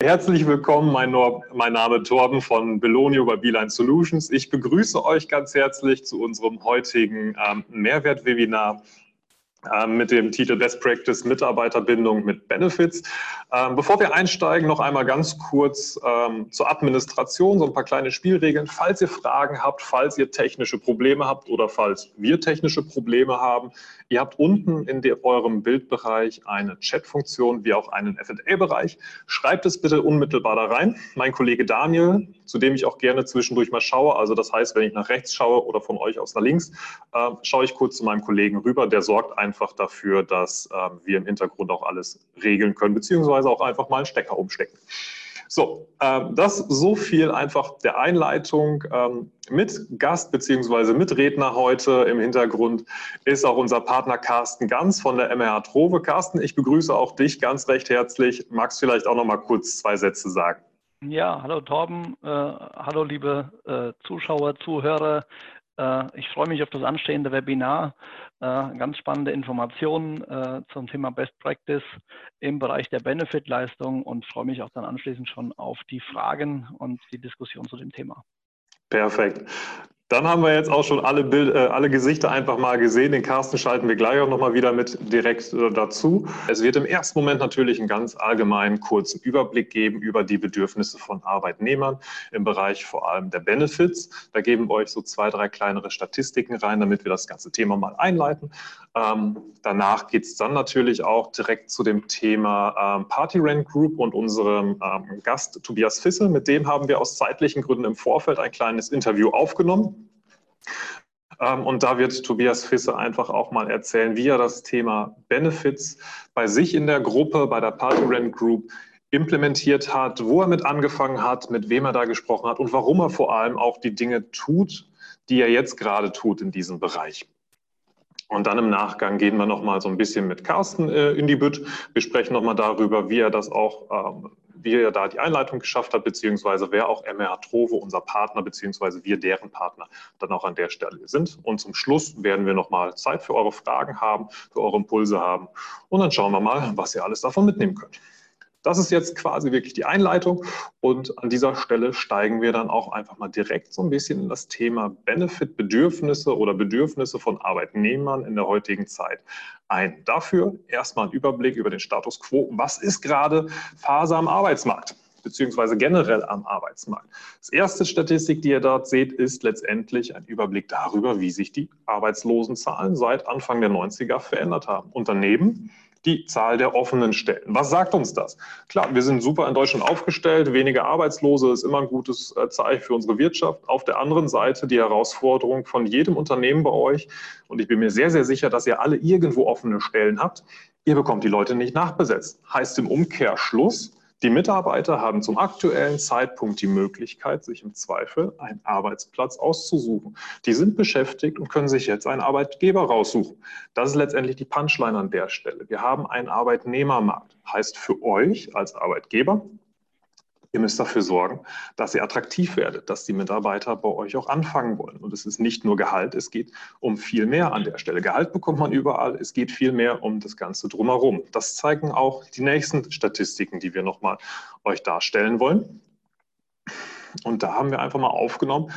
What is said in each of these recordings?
Herzlich willkommen, mein, mein, Name Torben von Belonio bei Beeline Solutions. Ich begrüße euch ganz herzlich zu unserem heutigen ähm, Mehrwert-Webinar mit dem Titel Best Practice Mitarbeiterbindung mit Benefits. Ähm, bevor wir einsteigen, noch einmal ganz kurz ähm, zur Administration, so ein paar kleine Spielregeln. Falls ihr Fragen habt, falls ihr technische Probleme habt oder falls wir technische Probleme haben, ihr habt unten in eurem Bildbereich eine Chat-Funktion wie auch einen F&A-Bereich. Schreibt es bitte unmittelbar da rein. Mein Kollege Daniel, zu dem ich auch gerne zwischendurch mal schaue, also das heißt, wenn ich nach rechts schaue oder von euch aus nach links, äh, schaue ich kurz zu meinem Kollegen rüber, der sorgt einfach einfach dafür, dass ähm, wir im Hintergrund auch alles regeln können, beziehungsweise auch einfach mal einen Stecker umstecken. So, ähm, das so viel einfach der Einleitung. Ähm, mit Gast bzw. Mitredner heute im Hintergrund ist auch unser Partner Carsten Ganz von der MRH Trove. Carsten, ich begrüße auch dich ganz recht herzlich. Magst du vielleicht auch noch mal kurz zwei Sätze sagen? Ja, hallo Torben, äh, hallo liebe äh, Zuschauer, Zuhörer. Äh, ich freue mich auf das anstehende Webinar. Äh, ganz spannende Informationen äh, zum Thema Best Practice im Bereich der Benefit-Leistung und freue mich auch dann anschließend schon auf die Fragen und die Diskussion zu dem Thema. Perfekt. Dann haben wir jetzt auch schon alle, Bild, äh, alle Gesichter einfach mal gesehen. Den Carsten schalten wir gleich auch nochmal wieder mit direkt äh, dazu. Es wird im ersten Moment natürlich einen ganz allgemeinen kurzen Überblick geben über die Bedürfnisse von Arbeitnehmern im Bereich vor allem der Benefits. Da geben wir euch so zwei, drei kleinere Statistiken rein, damit wir das ganze Thema mal einleiten. Ähm, danach geht es dann natürlich auch direkt zu dem Thema ähm, Party Rent Group und unserem ähm, Gast Tobias Fissel. Mit dem haben wir aus zeitlichen Gründen im Vorfeld ein kleines Interview aufgenommen. Ähm, und da wird Tobias Fisse einfach auch mal erzählen, wie er das Thema Benefits bei sich in der Gruppe, bei der Party Rent Group implementiert hat, wo er mit angefangen hat, mit wem er da gesprochen hat und warum er vor allem auch die Dinge tut, die er jetzt gerade tut in diesem Bereich. Und dann im Nachgang gehen wir nochmal so ein bisschen mit Carsten äh, in die Bütt. Wir sprechen nochmal darüber, wie er das auch ähm, wie er da die Einleitung geschafft hat, beziehungsweise wer auch MRH Trove, unser Partner, beziehungsweise wir deren Partner dann auch an der Stelle sind. Und zum Schluss werden wir nochmal Zeit für eure Fragen haben, für eure Impulse haben. Und dann schauen wir mal, was ihr alles davon mitnehmen könnt. Das ist jetzt quasi wirklich die Einleitung und an dieser Stelle steigen wir dann auch einfach mal direkt so ein bisschen in das Thema Benefit-Bedürfnisse oder Bedürfnisse von Arbeitnehmern in der heutigen Zeit ein. Dafür erstmal ein Überblick über den Status quo. Was ist gerade Phase am Arbeitsmarkt? beziehungsweise generell am Arbeitsmarkt. Das erste Statistik, die ihr dort seht, ist letztendlich ein Überblick darüber, wie sich die Arbeitslosenzahlen seit Anfang der 90er verändert haben. Und daneben die Zahl der offenen Stellen. Was sagt uns das? Klar, wir sind super in Deutschland aufgestellt, weniger Arbeitslose ist immer ein gutes äh, Zeichen für unsere Wirtschaft. Auf der anderen Seite die Herausforderung von jedem Unternehmen bei euch, und ich bin mir sehr, sehr sicher, dass ihr alle irgendwo offene Stellen habt, ihr bekommt die Leute nicht nachbesetzt. Heißt im Umkehrschluss, die Mitarbeiter haben zum aktuellen Zeitpunkt die Möglichkeit, sich im Zweifel einen Arbeitsplatz auszusuchen. Die sind beschäftigt und können sich jetzt einen Arbeitgeber raussuchen. Das ist letztendlich die Punchline an der Stelle. Wir haben einen Arbeitnehmermarkt. Heißt für euch als Arbeitgeber, Ihr müsst dafür sorgen, dass ihr attraktiv werdet, dass die Mitarbeiter bei euch auch anfangen wollen. Und es ist nicht nur Gehalt, es geht um viel mehr an der Stelle. Gehalt bekommt man überall, es geht viel mehr um das Ganze drumherum. Das zeigen auch die nächsten Statistiken, die wir nochmal euch darstellen wollen. Und da haben wir einfach mal aufgenommen,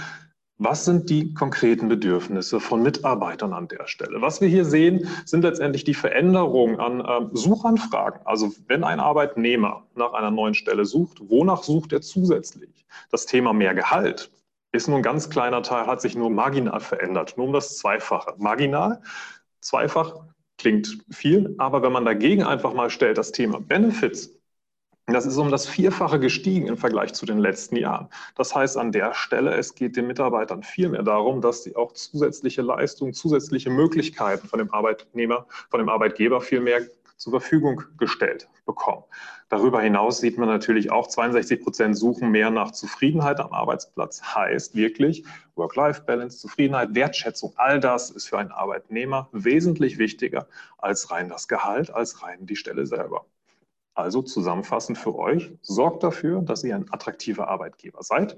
was sind die konkreten Bedürfnisse von Mitarbeitern an der Stelle? Was wir hier sehen, sind letztendlich die Veränderungen an äh, Suchanfragen. Also wenn ein Arbeitnehmer nach einer neuen Stelle sucht, wonach sucht er zusätzlich? Das Thema mehr Gehalt ist nur ein ganz kleiner Teil, hat sich nur marginal verändert, nur um das Zweifache. Marginal, zweifach klingt viel, aber wenn man dagegen einfach mal stellt, das Thema Benefits, das ist um das Vierfache gestiegen im Vergleich zu den letzten Jahren. Das heißt an der Stelle, es geht den Mitarbeitern viel mehr darum, dass sie auch zusätzliche Leistungen, zusätzliche Möglichkeiten von dem Arbeitnehmer, von dem Arbeitgeber viel mehr zur Verfügung gestellt bekommen. Darüber hinaus sieht man natürlich auch, 62 Prozent suchen mehr nach Zufriedenheit am Arbeitsplatz. Heißt wirklich Work-Life-Balance, Zufriedenheit, Wertschätzung. All das ist für einen Arbeitnehmer wesentlich wichtiger als rein das Gehalt, als rein die Stelle selber. Also zusammenfassend für euch, sorgt dafür, dass ihr ein attraktiver Arbeitgeber seid.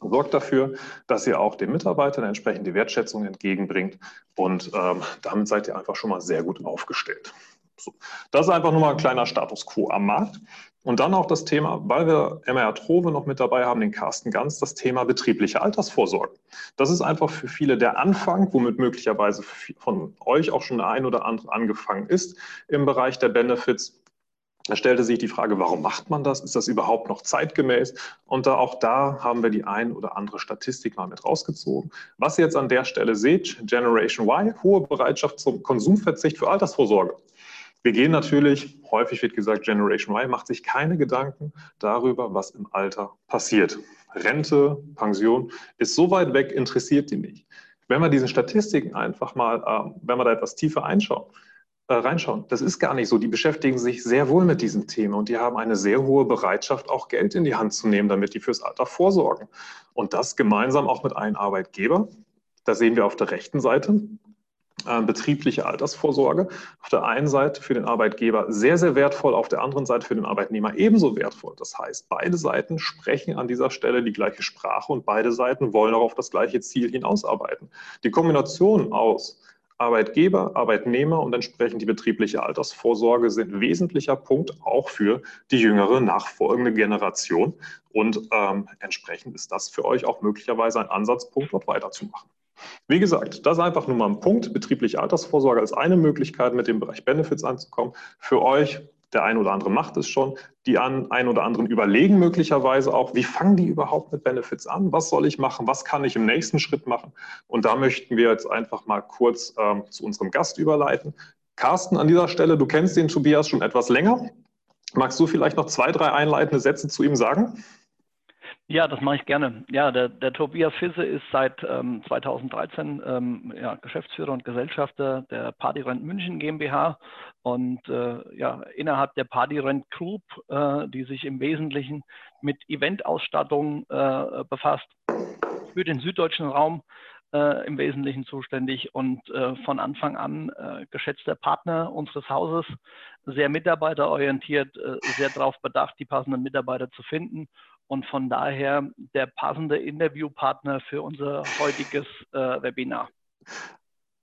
Sorgt dafür, dass ihr auch den Mitarbeitern entsprechend die Wertschätzung entgegenbringt und ähm, damit seid ihr einfach schon mal sehr gut aufgestellt. So. Das ist einfach nur mal ein kleiner Status quo am Markt. Und dann auch das Thema, weil wir MR Trove noch mit dabei haben, den Carsten Ganz, das Thema betriebliche Altersvorsorge. Das ist einfach für viele der Anfang, womit möglicherweise von euch auch schon der ein oder andere angefangen ist im Bereich der Benefits. Da stellte sich die Frage, warum macht man das? Ist das überhaupt noch zeitgemäß? Und da, auch da haben wir die ein oder andere Statistik mal mit rausgezogen. Was ihr jetzt an der Stelle seht, Generation Y, hohe Bereitschaft zum Konsumverzicht für Altersvorsorge. Wir gehen natürlich, häufig wird gesagt, Generation Y macht sich keine Gedanken darüber, was im Alter passiert. Rente, Pension ist so weit weg, interessiert die nicht. Wenn wir diesen Statistiken einfach mal, äh, wenn wir da etwas tiefer einschauen, äh, reinschauen, das ist gar nicht so. Die beschäftigen sich sehr wohl mit diesem Thema und die haben eine sehr hohe Bereitschaft, auch Geld in die Hand zu nehmen, damit die fürs Alter vorsorgen. Und das gemeinsam auch mit einem Arbeitgeber. Da sehen wir auf der rechten Seite äh, betriebliche Altersvorsorge. Auf der einen Seite für den Arbeitgeber sehr, sehr wertvoll, auf der anderen Seite für den Arbeitnehmer ebenso wertvoll. Das heißt, beide Seiten sprechen an dieser Stelle die gleiche Sprache und beide Seiten wollen auch auf das gleiche Ziel hinausarbeiten. Die Kombination aus Arbeitgeber, Arbeitnehmer und entsprechend die betriebliche Altersvorsorge sind wesentlicher Punkt auch für die jüngere nachfolgende Generation. Und ähm, entsprechend ist das für euch auch möglicherweise ein Ansatzpunkt, dort weiterzumachen. Wie gesagt, das ist einfach nur mal ein Punkt. Betriebliche Altersvorsorge als eine Möglichkeit, mit dem Bereich Benefits anzukommen. Für euch, der ein oder andere macht es schon, die an, ein oder anderen überlegen möglicherweise auch, wie fangen die überhaupt mit Benefits an? Was soll ich machen? Was kann ich im nächsten Schritt machen? Und da möchten wir jetzt einfach mal kurz ähm, zu unserem Gast überleiten. Carsten, an dieser Stelle, du kennst den Tobias schon etwas länger. Magst du vielleicht noch zwei, drei einleitende Sätze zu ihm sagen? Ja, das mache ich gerne. Ja, der, der Tobias Fisse ist seit ähm, 2013 ähm, ja, Geschäftsführer und Gesellschafter der Partyrent München GmbH und äh, ja, innerhalb der Partyrent Group, äh, die sich im Wesentlichen mit Eventausstattung äh, befasst, für den süddeutschen Raum äh, im Wesentlichen zuständig und äh, von Anfang an äh, geschätzter Partner unseres Hauses, sehr mitarbeiterorientiert, sehr darauf bedacht, die passenden Mitarbeiter zu finden und von daher der passende Interviewpartner für unser heutiges äh, Webinar.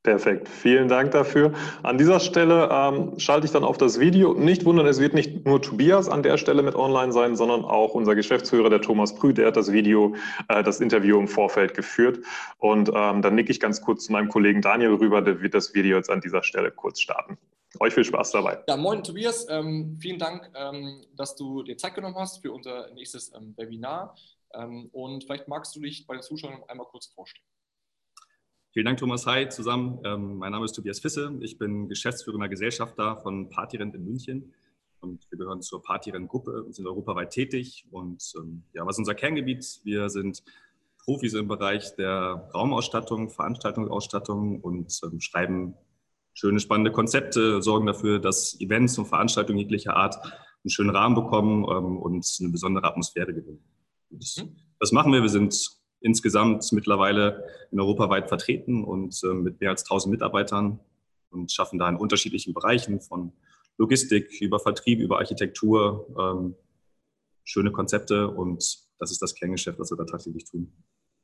Perfekt, vielen Dank dafür. An dieser Stelle ähm, schalte ich dann auf das Video. Nicht wundern, es wird nicht nur Tobias an der Stelle mit online sein, sondern auch unser Geschäftsführer, der Thomas Prü, der hat das Video, äh, das Interview im Vorfeld geführt. Und ähm, dann nicke ich ganz kurz zu meinem Kollegen Daniel rüber, der wird das Video jetzt an dieser Stelle kurz starten. Euch viel Spaß dabei. Ja, moin Tobias, ähm, vielen Dank, ähm, dass du dir Zeit genommen hast für unser nächstes ähm, Webinar. Ähm, und vielleicht magst du dich bei den Zuschauern einmal kurz vorstellen. Vielen Dank, Thomas. Hi zusammen. Ähm, mein Name ist Tobias Fisse. Ich bin geschäftsführender Gesellschafter von Partyrent in München. Und wir gehören zur Partyrent-Gruppe und sind europaweit tätig. Und ähm, ja, was ist unser Kerngebiet? Wir sind Profis im Bereich der Raumausstattung, Veranstaltungsausstattung und schreiben schöne, spannende Konzepte, sorgen dafür, dass Events und Veranstaltungen jeglicher Art einen schönen Rahmen bekommen ähm, und eine besondere Atmosphäre gewinnen. Das, mhm. das, machen wir. Wir sind insgesamt mittlerweile in Europa weit vertreten und äh, mit mehr als 1000 Mitarbeitern und schaffen da in unterschiedlichen Bereichen von Logistik über Vertrieb, über Architektur ähm, schöne Konzepte und das ist das Kerngeschäft, was wir da tatsächlich tun.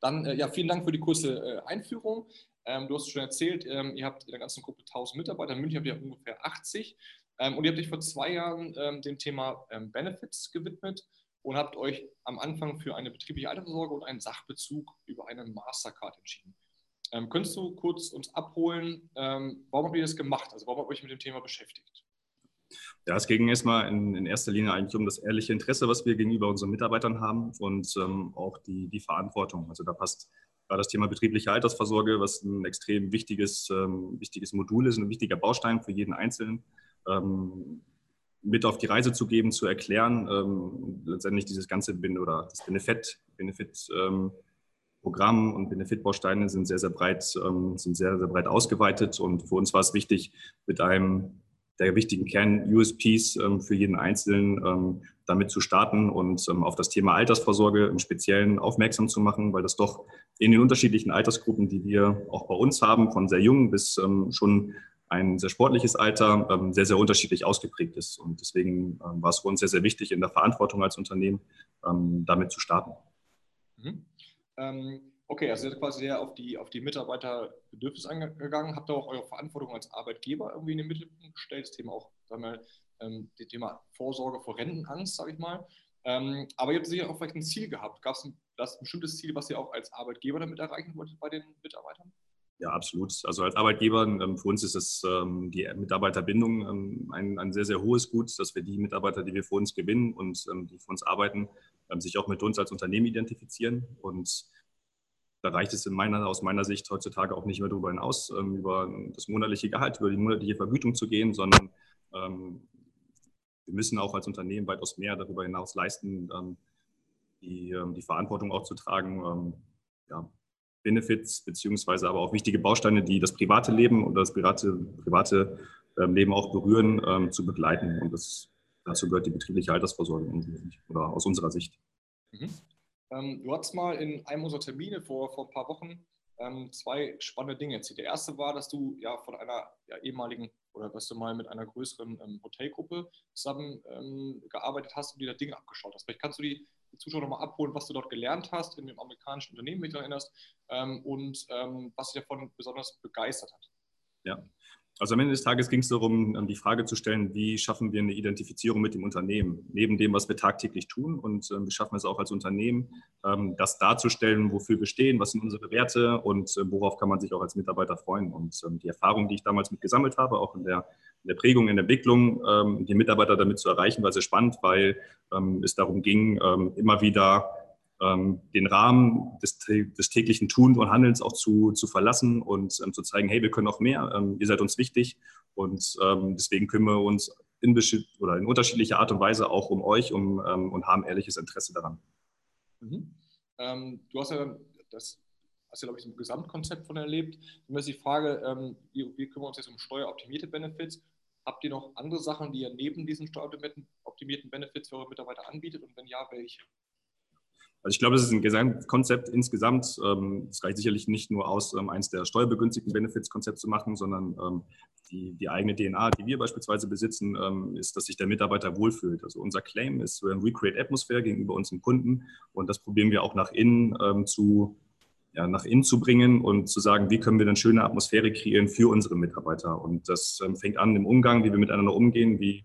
Dann ja, vielen Dank für die kurze äh, Einführung. Ähm, du hast schon erzählt, ähm, ihr habt in der ganzen Gruppe 1000 Mitarbeiter, in München habt ihr ungefähr 80 ähm, und ihr habt euch vor zwei Jahren ähm, dem Thema ähm, Benefits gewidmet und habt euch am Anfang für eine betriebliche Altersvorsorge und einen Sachbezug über eine Mastercard entschieden. Ähm, könntest du kurz uns abholen, warum habt ihr das gemacht? Also warum habt ihr euch mit dem Thema beschäftigt? Ja, es ging erstmal in, in, erster Linie eigentlich um das ehrliche Interesse, was wir gegenüber unseren Mitarbeitern haben und auch die, die Verantwortung. Also da passt war das Thema betriebliche Altersvorsorge, was ein extrem wichtiges, ähm, wichtiges Modul ist, ein wichtiger Baustein für jeden Einzelnen, ähm, mit auf die Reise zu geben, zu erklären. Ähm, letztendlich dieses ganze Bin oder das Benefit, Benefit ähm, Programm und Benefit-Bausteine sind sehr, sehr breit, ähm, sind sehr, sehr breit ausgeweitet. Und für uns war es wichtig, mit einem der wichtigen Kern-USPs ähm, für jeden Einzelnen damit zu starten und auf das Thema Altersvorsorge im Speziellen aufmerksam zu machen, weil das doch in den unterschiedlichen Altersgruppen, die wir auch bei uns haben, von sehr jung bis schon ein sehr sportliches Alter, sehr, sehr unterschiedlich ausgeprägt ist. Und deswegen war es für uns sehr, sehr wichtig, in der Verantwortung als Unternehmen damit zu starten. Mhm. Ähm Okay, also ihr seid quasi sehr auf die, auf die Mitarbeiterbedürfnisse eingegangen, habt ihr auch eure Verantwortung als Arbeitgeber irgendwie in den Mittelpunkt gestellt, das Thema auch einmal ähm, das Thema Vorsorge vor Rentenangst, sage ich mal. Ähm, aber ihr habt sicher auch vielleicht ein Ziel gehabt. Gab es ein, ein bestimmtes Ziel, was ihr auch als Arbeitgeber damit erreichen wolltet bei den Mitarbeitern? Ja, absolut. Also als Arbeitgeber, ähm, für uns ist es ähm, die Mitarbeiterbindung ähm, ein, ein sehr, sehr hohes Gut, dass wir die Mitarbeiter, die wir für uns gewinnen und die für uns arbeiten, sich auch mit uns als Unternehmen identifizieren. Und da reicht es in meiner, aus meiner Sicht heutzutage auch nicht mehr darüber hinaus, über das monatliche Gehalt, über die monatliche Vergütung zu gehen, sondern wir müssen auch als Unternehmen weitaus mehr darüber hinaus leisten, die, die Verantwortung auch zu tragen, ja, Benefits beziehungsweise aber auch wichtige Bausteine, die das private Leben und das private, private ähm, Leben auch berühren, ähm, zu begleiten. Und das, dazu gehört die betriebliche Altersvorsorge oder aus unserer Sicht. Mhm. Ähm, du hast mal in einem unserer Termine vor, vor ein paar Wochen ähm, zwei spannende Dinge erzählt. Der erste war, dass du ja von einer ja, ehemaligen oder dass du mal mit einer größeren ähm, Hotelgruppe zusammen ähm, gearbeitet hast und dir da Dinge abgeschaut hast. Vielleicht kannst du die die Zuschauer nochmal abholen, was du dort gelernt hast in dem amerikanischen Unternehmen, wenn du dich erinnerst, ähm, und ähm, was dich davon besonders begeistert hat. Ja, also am Ende des Tages ging es darum, ähm, die Frage zu stellen, wie schaffen wir eine Identifizierung mit dem Unternehmen, neben dem, was wir tagtäglich tun. Und ähm, wie schaffen wir es auch als Unternehmen, ähm, das darzustellen, wofür wir stehen, was sind unsere Werte und worauf kann man sich auch als Mitarbeiter freuen. Und die Erfahrung, die ich damals mit gesammelt habe, auch in der in der Prägung, in der Entwicklung, die Mitarbeiter damit zu erreichen, war sehr spannend, weil es darum ging, immer wieder den Rahmen des, des, täglichen Tuns und Handelns auch zu, zu verlassen und zu zeigen, hey, wir können auch mehr, ihr seid uns wichtig und deswegen kümmern wir uns in, oder in unterschiedlicher Art und Weise auch um euch um, und haben ehrliches Interesse daran. Mhm. Ähm, du hast ja das hast ja, glaube ich, so ein Gesamtkonzept von erlebt. Und ist die Frage, ähm, wie kümmern wir uns jetzt um steueroptimierte Benefits? Habt ihr noch andere Sachen, die ihr neben diesen steueroptimierten Benefits für eure Mitarbeiter anbietet und wenn ja, welche? Also ich glaube, es ist ein Gesamtkonzept insgesamt. Ähm, es reicht sicherlich nicht nur aus, ähm, eins der steuerbegünstigten Benefits-Konzept zu machen, sondern ähm, die, die, eigene DNA, die wir beispielsweise besitzen, ist, dass sich der Mitarbeiter wohlfühlt. Also unser Claim ist Recreate Atmosphere gegenüber unseren Kunden und das probieren wir auch nach innen zu ja, nach innen zu bringen und zu sagen, wie können wir eine schöne Atmosphäre kreieren für unsere Mitarbeiter. Und das ähm, fängt an im Umgang, wie wir miteinander umgehen, wie,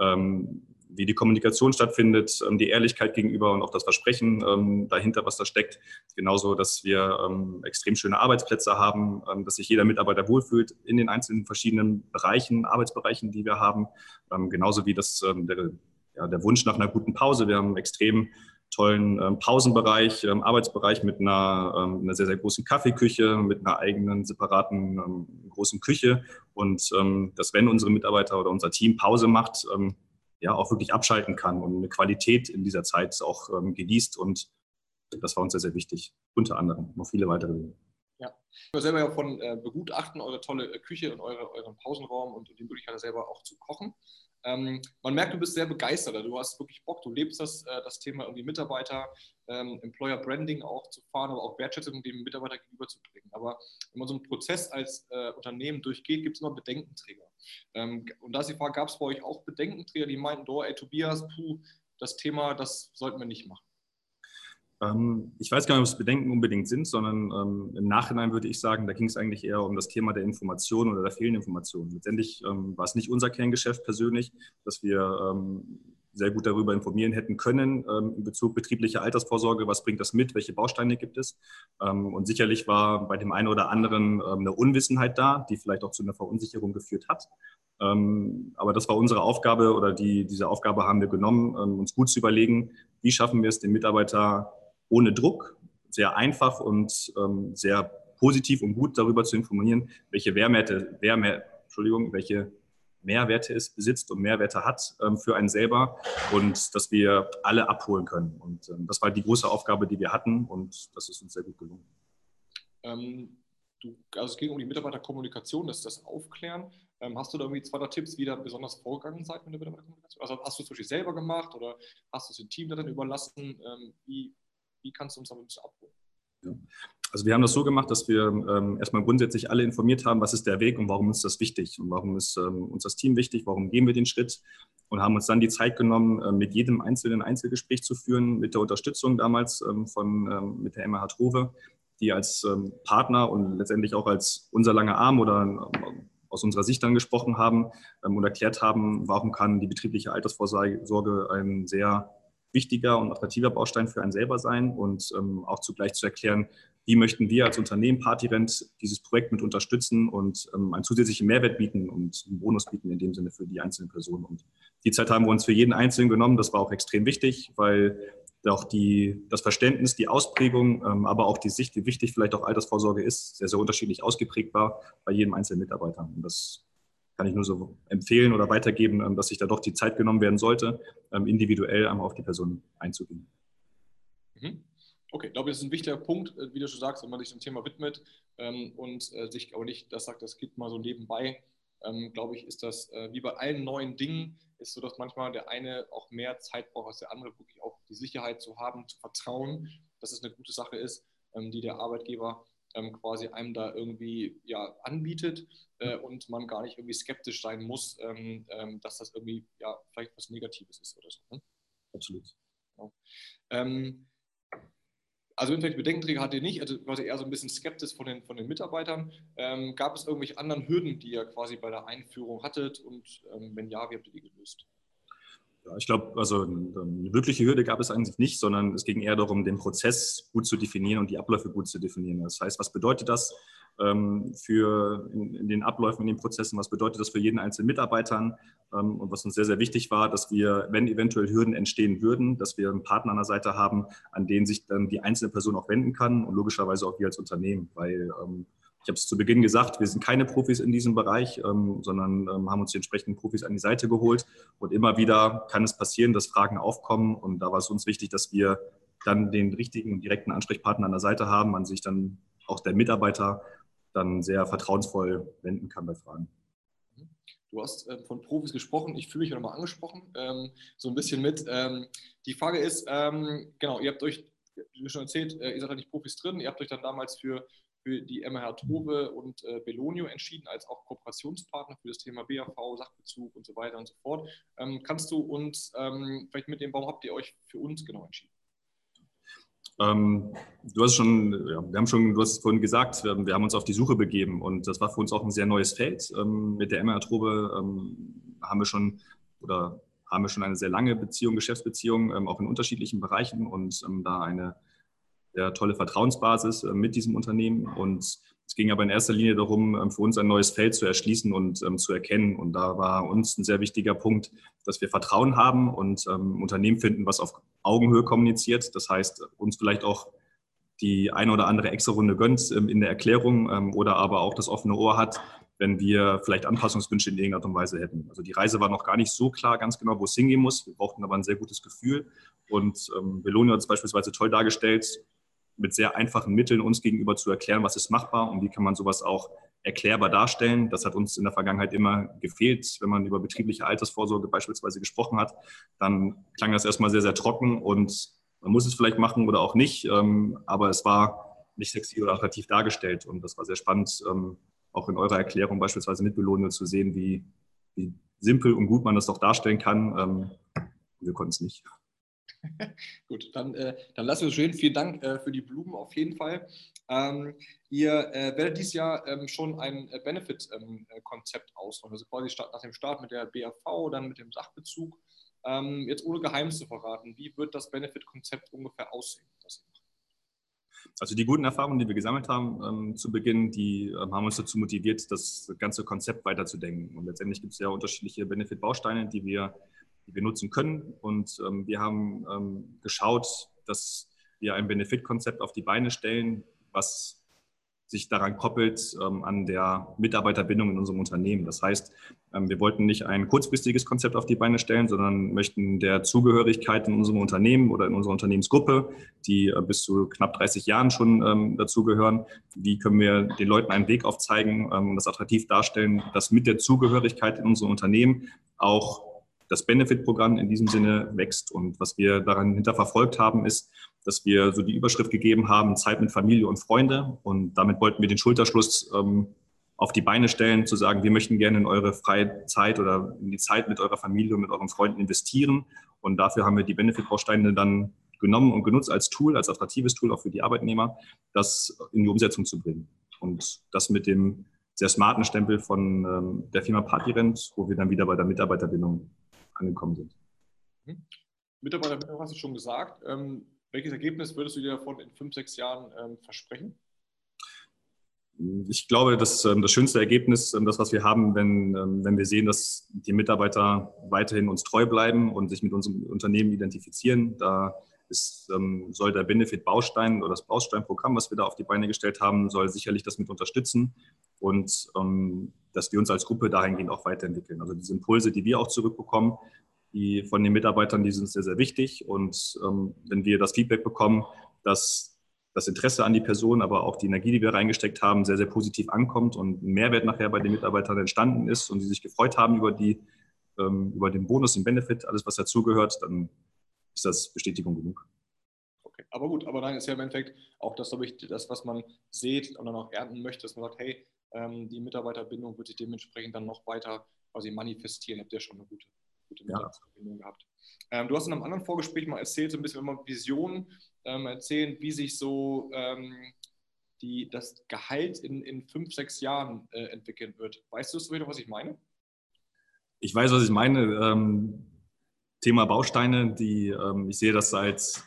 ähm, wie die Kommunikation stattfindet, ähm, die Ehrlichkeit gegenüber und auch das Versprechen ähm, dahinter, was da steckt. Genauso, dass wir ähm, extrem schöne Arbeitsplätze haben, dass sich jeder Mitarbeiter wohlfühlt in den einzelnen verschiedenen Bereichen, Arbeitsbereichen, die wir haben. genauso wie das, der, ja, der Wunsch nach einer guten Pause. Wir haben extrem tollen ähm, Pausenbereich, ähm, Arbeitsbereich mit einer, ähm, einer, sehr, sehr großen Kaffeeküche, mit einer eigenen separaten großen Küche und dass wenn unsere Mitarbeiter oder unser Team Pause macht, ja auch wirklich abschalten kann und eine Qualität in dieser Zeit auch genießt und das war uns sehr, sehr wichtig. Unter anderem noch viele weitere Dinge. Ja, ich war selber ja von äh, begutachten, eure tolle äh, Küche und eure, euren Pausenraum und die Möglichkeit selber auch zu kochen. Ähm, man merkt, du bist sehr begeistert, du hast wirklich Bock, du lebst das, äh, das Thema irgendwie Mitarbeiter, ähm, Employer Branding auch zu fahren, aber auch Wertschätzung dem Mitarbeiter gegenüberzubringen. Aber wenn man so einen Prozess als äh, Unternehmen durchgeht, gibt es immer Bedenkenträger. Ähm, und da ist die Frage, gab es bei euch auch Bedenkenträger, die meinten, oh, ey Tobias, puh, das Thema, das sollten wir nicht machen? Ähm, ich weiß gar nicht, ob es Bedenken unbedingt sind, sondern ähm, im Nachhinein würde ich sagen, da ging es eigentlich eher um das Thema der Information oder der fehlenden Information. Letztendlich ähm, war es nicht unser Kerngeschäft persönlich, dass wir ähm, sehr gut darüber informieren hätten können ähm, in Bezug betriebliche Altersvorsorge, was bringt das mit, welche Bausteine gibt es. Ähm, und sicherlich war bei dem einen oder anderen eine Unwissenheit da, die vielleicht auch zu einer Verunsicherung geführt hat. aber das war unsere Aufgabe oder die, diese Aufgabe haben wir genommen, uns gut zu überlegen, wie schaffen wir es, den Mitarbeiter ohne Druck, sehr einfach und ähm, sehr positiv und gut darüber zu informieren, welche Mehrwerte, Wehrmehr, Entschuldigung, welche Mehrwerte es besitzt und Mehrwerte hat ähm, für einen selber und dass wir alle abholen können. Und ähm, das war die große Aufgabe, die wir hatten und das ist uns sehr gut gelungen. Ähm, du, also es ging um die Mitarbeiterkommunikation, das das Aufklären. Ähm, hast du da irgendwie zwei, Tipps, wie da besonders vorgegangen seid mit der Mitarbeiterkommunikation? Also hast du es Beispiel selber gemacht oder hast du es dem Team dann überlassen? Ähm, wie, wie kannst du uns damit ein bisschen abholen? Ja. Also wir haben das so gemacht, dass wir ähm, erstmal grundsätzlich alle informiert haben, was ist der Weg und warum ist das wichtig und warum ist ähm, uns das Team wichtig, warum gehen wir den Schritt und haben uns dann die Zeit genommen, äh, mit jedem einzelnen Einzelgespräch zu führen, mit der Unterstützung damals ähm, von, ähm, mit der MH Trove, die als ähm, Partner und letztendlich auch als unser langer Arm oder ähm, aus unserer Sicht dann gesprochen haben und erklärt haben, warum kann die betriebliche Altersvorsorge ein sehr wichtiger und attraktiver Baustein für einen selber sein und ähm, auch zugleich zu erklären, wie möchten wir als Unternehmen Partyrent dieses Projekt mit unterstützen und ähm, einen zusätzlichen Mehrwert bieten und einen Bonus bieten in dem Sinne für die einzelne Person. Und die Zeit haben wir uns für jeden Einzelnen genommen. Das war auch extrem wichtig, weil auch die, das Verständnis, die Ausprägung, ähm, aber auch die Sicht, wie wichtig vielleicht auch Altersvorsorge ist, sehr, sehr unterschiedlich ausgeprägt war bei jedem einzelnen Mitarbeiter. Und das kann ich nur so empfehlen oder weitergeben, ähm, dass sich da doch die Zeit genommen werden sollte, ähm, individuell einmal auf die Person einzugehen. Mhm. Okay, ich glaube, das ist ein wichtiger Punkt, äh, wie du schon sagst, wenn man sich dem Thema widmet ähm, und äh, sich aber nicht das sagt, das geht mal so nebenbei, glaube ich, ist das äh, wie bei allen neuen Dingen, ist so, dass manchmal der eine auch mehr Zeit braucht als der andere, wirklich auch die Sicherheit zu haben, zu vertrauen, dass es eine gute Sache ist, die der Arbeitgeber ähm, quasi einem da irgendwie ja, anbietet äh, und man gar nicht irgendwie skeptisch sein muss, ähm, ähm, dass das irgendwie ja vielleicht was Negatives ist oder so. Ne? Absolut. Ja. Ähm, also irgendwelche Bedenkenträger hat ihr nicht, also quasi eher so ein bisschen skeptisch von den, von den Mitarbeitern. Ähm, gab es irgendwelche anderen Hürden, die ihr quasi bei der Einführung hattet und ähm, wenn ja, wie habt ihr die gelöst? Ja, ich glaube, also eine wirkliche Hürde gab es eigentlich nicht, sondern es ging eher darum, den Prozess gut zu definieren und die Abläufe gut zu definieren. Das heißt, was bedeutet das ähm, für in, in, den Abläufen, in den Prozessen, was bedeutet das für jeden einzelnen Mitarbeiter? Ähm, und was uns sehr, sehr wichtig war, dass wir, wenn eventuell Hürden entstehen würden, dass wir einen Partner an der Seite haben, an den sich dann die einzelne Person auch wenden kann und logischerweise auch wir als Unternehmen, weil ähm, ich habe es zu Beginn gesagt, wir sind keine Profis in diesem Bereich, ähm, sondern ähm, haben uns die entsprechenden Profis an die Seite geholt. Und immer wieder kann es passieren, dass Fragen aufkommen. Und da war es uns wichtig, dass wir dann den richtigen und direkten Ansprechpartner an der Seite haben, an sich dann auch der Mitarbeiter dann sehr vertrauensvoll wenden kann bei Fragen. Du hast äh, von Profis gesprochen, ich fühle mich nochmal angesprochen, ähm, so ein bisschen mit. Ähm, die Frage ist, ähm, genau, ihr habt euch, wie schon erzählt, äh, ihr seid da nicht Profis drin, ihr habt euch dann damals für für die MH Trove und äh, Belonio entschieden als auch Kooperationspartner für das Thema BAV, Sachbezug und so weiter und so fort. Ähm, kannst du uns ähm, vielleicht mit dem, warum habt ihr euch für uns genau entschieden? Ähm, du hast schon, ja, wir haben schon, du hast vorhin gesagt, wir, wir, haben uns auf die Suche begeben und das war für uns auch ein sehr neues Feld. Ähm, mit der MH Trove ähm, haben wir schon oder haben wir schon eine sehr lange Beziehung, Geschäftsbeziehung, ähm, auch in unterschiedlichen Bereichen und da eine sehr tolle Vertrauensbasis äh, mit diesem Unternehmen. Und es ging aber in erster Linie darum, ähm, für uns ein neues Feld zu erschließen und ähm, zu erkennen. Und da war uns ein sehr wichtiger Punkt, dass wir Vertrauen haben und ähm, Unternehmen finden, was auf Augenhöhe kommuniziert. Das heißt, uns vielleicht auch die eine oder andere extra Runde gönnt in der Erklärung oder aber auch das offene Ohr hat, wenn wir vielleicht Anpassungswünsche in irgendeiner Art und Weise hätten. Also die Reise war noch gar nicht so klar, ganz genau, wo es hingehen muss. Wir brauchten aber ein sehr gutes Gefühl. Und ähm, Belonio hat es beispielsweise toll dargestellt, mit sehr einfachen Mitteln uns gegenüber zu erklären, was ist machbar und wie kann man sowas auch erklärbar darstellen. Das hat uns in der Vergangenheit immer gefehlt. Wenn man über betriebliche Altersvorsorge beispielsweise gesprochen hat, dann klang das erstmal sehr, sehr trocken und man muss es vielleicht machen oder auch nicht, ähm, aber es war nicht sexy oder attraktiv dargestellt und das war sehr spannend, ähm, auch in eurer Erklärung beispielsweise mit Belohnung zu sehen, wie, wie simpel und gut man das doch darstellen kann. Ähm, wir konnten es nicht. Gut, dann, äh, dann lassen wir es stehen. Vielen Dank äh, für die Blumen auf jeden Fall. Ähm, ihr äh, werdet dieses Jahr ähm, schon ein äh, Benefit-Konzept ähm, ausrollen, also quasi start, nach dem Start mit der BAV, dann mit dem Sachbezug. Ähm, jetzt ohne Geheimnis zu verraten, wie wird das Benefit-Konzept ungefähr aussehen? Also die guten Erfahrungen, die wir gesammelt haben ähm, zu Beginn, die ähm, haben uns dazu motiviert, das ganze Konzept weiterzudenken. Und letztendlich gibt es ja unterschiedliche Benefit-Bausteine, die wir die wir nutzen können. Und ähm, wir haben ähm, geschaut, dass wir ein Benefit-Konzept auf die Beine stellen, was sich daran koppelt ähm, an der Mitarbeiterbindung in unserem Unternehmen. Das heißt, ähm, wir wollten nicht ein kurzfristiges Konzept auf die Beine stellen, sondern möchten der Zugehörigkeit in unserem Unternehmen oder in unserer Unternehmensgruppe, die äh, bis zu knapp 30 Jahren schon ähm, dazugehören, wie können wir den Leuten einen Weg aufzeigen ähm, und das attraktiv darstellen, dass mit der Zugehörigkeit in unserem Unternehmen auch das Benefit-Programm in diesem Sinne wächst. Und was wir daran hinter verfolgt haben, ist, dass wir so die Überschrift gegeben haben, Zeit mit Familie und Freunde. Und damit wollten wir den Schulterschluss ähm, auf die Beine stellen, zu sagen, wir möchten gerne in eure freie Zeit oder in die Zeit mit eurer Familie und mit euren Freunden investieren. Und dafür haben wir die Benefit-Bausteine dann genommen und genutzt als Tool, als attraktives Tool auch für die Arbeitnehmer, das in die Umsetzung zu bringen. Und das mit dem sehr smarten Stempel von ähm, der Firma Partyrent, wo wir dann wieder bei der Mitarbeiterbindung angekommen sind. Mhm. Mitarbeiterbindung hast du schon gesagt. Ähm, welches Ergebnis würdest du dir davon in fünf, sechs Jahren ähm, versprechen? Ich glaube, dass ähm, das schönste Ergebnis, ähm, das, was wir haben, wenn, ähm, wenn wir sehen, dass die Mitarbeiter weiterhin uns treu bleiben und sich mit unserem Unternehmen identifizieren. Da ist, soll der Benefit-Baustein oder das Bausteinprogramm, was wir da auf die Beine gestellt haben, soll sicherlich das mit unterstützen und dass wir uns als Gruppe dahingehend auch weiterentwickeln. Also diese Impulse, die wir auch zurückbekommen, die von den Mitarbeitern, die sind sehr, sehr wichtig. Und wenn wir das Feedback bekommen, dass das Interesse an die Person, aber auch die Energie, die wir reingesteckt haben, sehr, sehr positiv ankommt und ein Mehrwert nachher bei den Mitarbeitern entstanden ist und sie sich gefreut haben über, die, ähm, über den Bonus, den Benefit, alles, was dazugehört, dann ist das Bestätigung genug. Okay, aber gut, aber nein, ist ja im Endeffekt auch das, glaube ich, das, was man sieht und dann auch ernten möchte, dass man sagt, hey, ähm, die Mitarbeiterbindung wird sich dementsprechend dann noch weiter quasi manifestieren. Habt ihr schon eine gute, gute Mitarbeiterbindung ja. gehabt. Ähm, du hast in einem anderen Vorgespräch mal erzählt, so ein bisschen immer Visionen ähm, erzählen, wie sich so ähm, die, das Gehalt in, in fünf, sechs Jahren äh, entwickeln wird. Weißt du wieder, was ich meine? Ich weiß, was ich meine. Ähm, Thema Bausteine, die, ähm, ich sehe das als,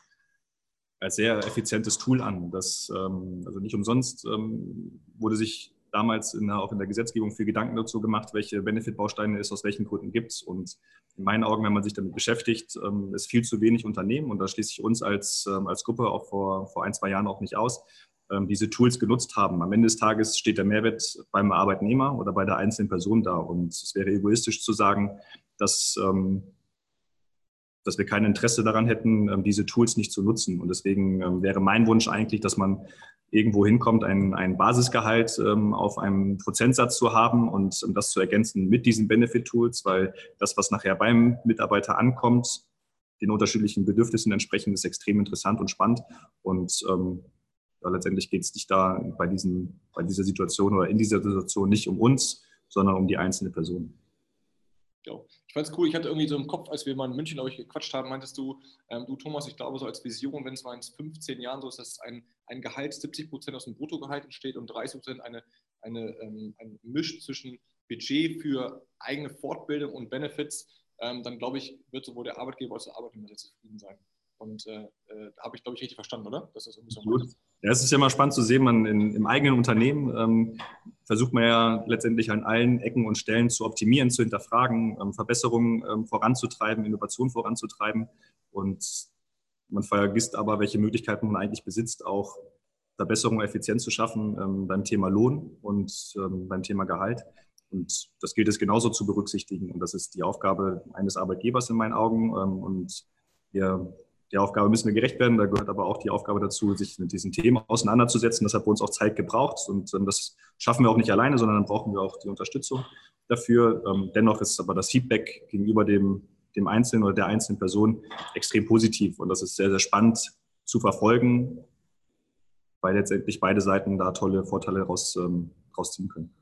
als sehr effizientes Tool an. Das, ähm, also nicht umsonst ähm, wurde sich damals in der, auch in der Gesetzgebung viel Gedanken dazu gemacht, welche Benefit-Bausteine es aus welchen Gründen gibt. Und in meinen Augen, wenn man sich damit beschäftigt, ähm, ist viel zu wenig Unternehmen, und da schließe ich uns als, ähm, als Gruppe auch vor, vor ein, zwei Jahren auch nicht aus, ähm, diese Tools genutzt haben. Am Ende des Tages steht der Mehrwert beim Arbeitnehmer oder bei der einzelnen Person da. Und es wäre egoistisch zu sagen, dass, dass wir kein Interesse daran hätten, diese Tools nicht zu nutzen. Und deswegen wäre mein Wunsch eigentlich, dass man irgendwo hinkommt, ein, ein Basisgehalt ähm, auf einem Prozentsatz zu haben und das zu ergänzen mit diesen Benefit-Tools, weil das, was nachher beim Mitarbeiter ankommt, den unterschiedlichen Bedürfnissen entsprechend, ist extrem interessant und spannend. Und ähm, ja, letztendlich geht es nicht da bei, diesen, bei dieser Situation oder in dieser Situation nicht um uns, sondern um die einzelne Person. Ja. Ich fand es cool, ich hatte irgendwie so im Kopf, als wir mal in München, glaube ich, gequatscht haben, meintest du, ähm, du Thomas, ich glaube so als Vision, wenn es mal in 15 Jahren so ist, dass ein, ein Gehalt 70 Prozent aus dem Bruttogehalt entsteht und 30 Prozent eine, eine, ähm, ein Misch zwischen Budget für eigene Fortbildung und Benefits, ähm, dann glaube ich, wird sowohl der Arbeitgeber als auch der Arbeitnehmer sehr zufrieden sein. Und äh, äh, habe ich, glaube ich, richtig verstanden, oder? Das ist irgendwie so. Ja, es ist ja immer spannend zu sehen, man in, im eigenen Unternehmen ähm, versucht man ja letztendlich an allen Ecken und Stellen zu optimieren, zu hinterfragen, ähm, Verbesserungen ähm, voranzutreiben, Innovation voranzutreiben. Und man vergisst aber, welche Möglichkeiten man eigentlich besitzt, auch Verbesserungen, Effizienz zu schaffen ähm, beim Thema Lohn und ähm, beim Thema Gehalt. Und das gilt es genauso zu berücksichtigen. Und das ist die Aufgabe eines Arbeitgebers in meinen Augen. Ähm, und wir der Aufgabe müssen wir gerecht werden. Da gehört aber auch die Aufgabe dazu, sich mit diesen Themen auseinanderzusetzen. Das hat bei uns auch Zeit gebraucht und ähm, das schaffen wir auch nicht alleine, sondern dann brauchen wir auch die Unterstützung dafür. Ähm, dennoch ist aber das Feedback gegenüber dem, dem Einzelnen oder der einzelnen Person extrem positiv und das ist sehr, sehr spannend zu verfolgen, weil letztendlich beide Seiten da tolle Vorteile raus, ähm, rausziehen können.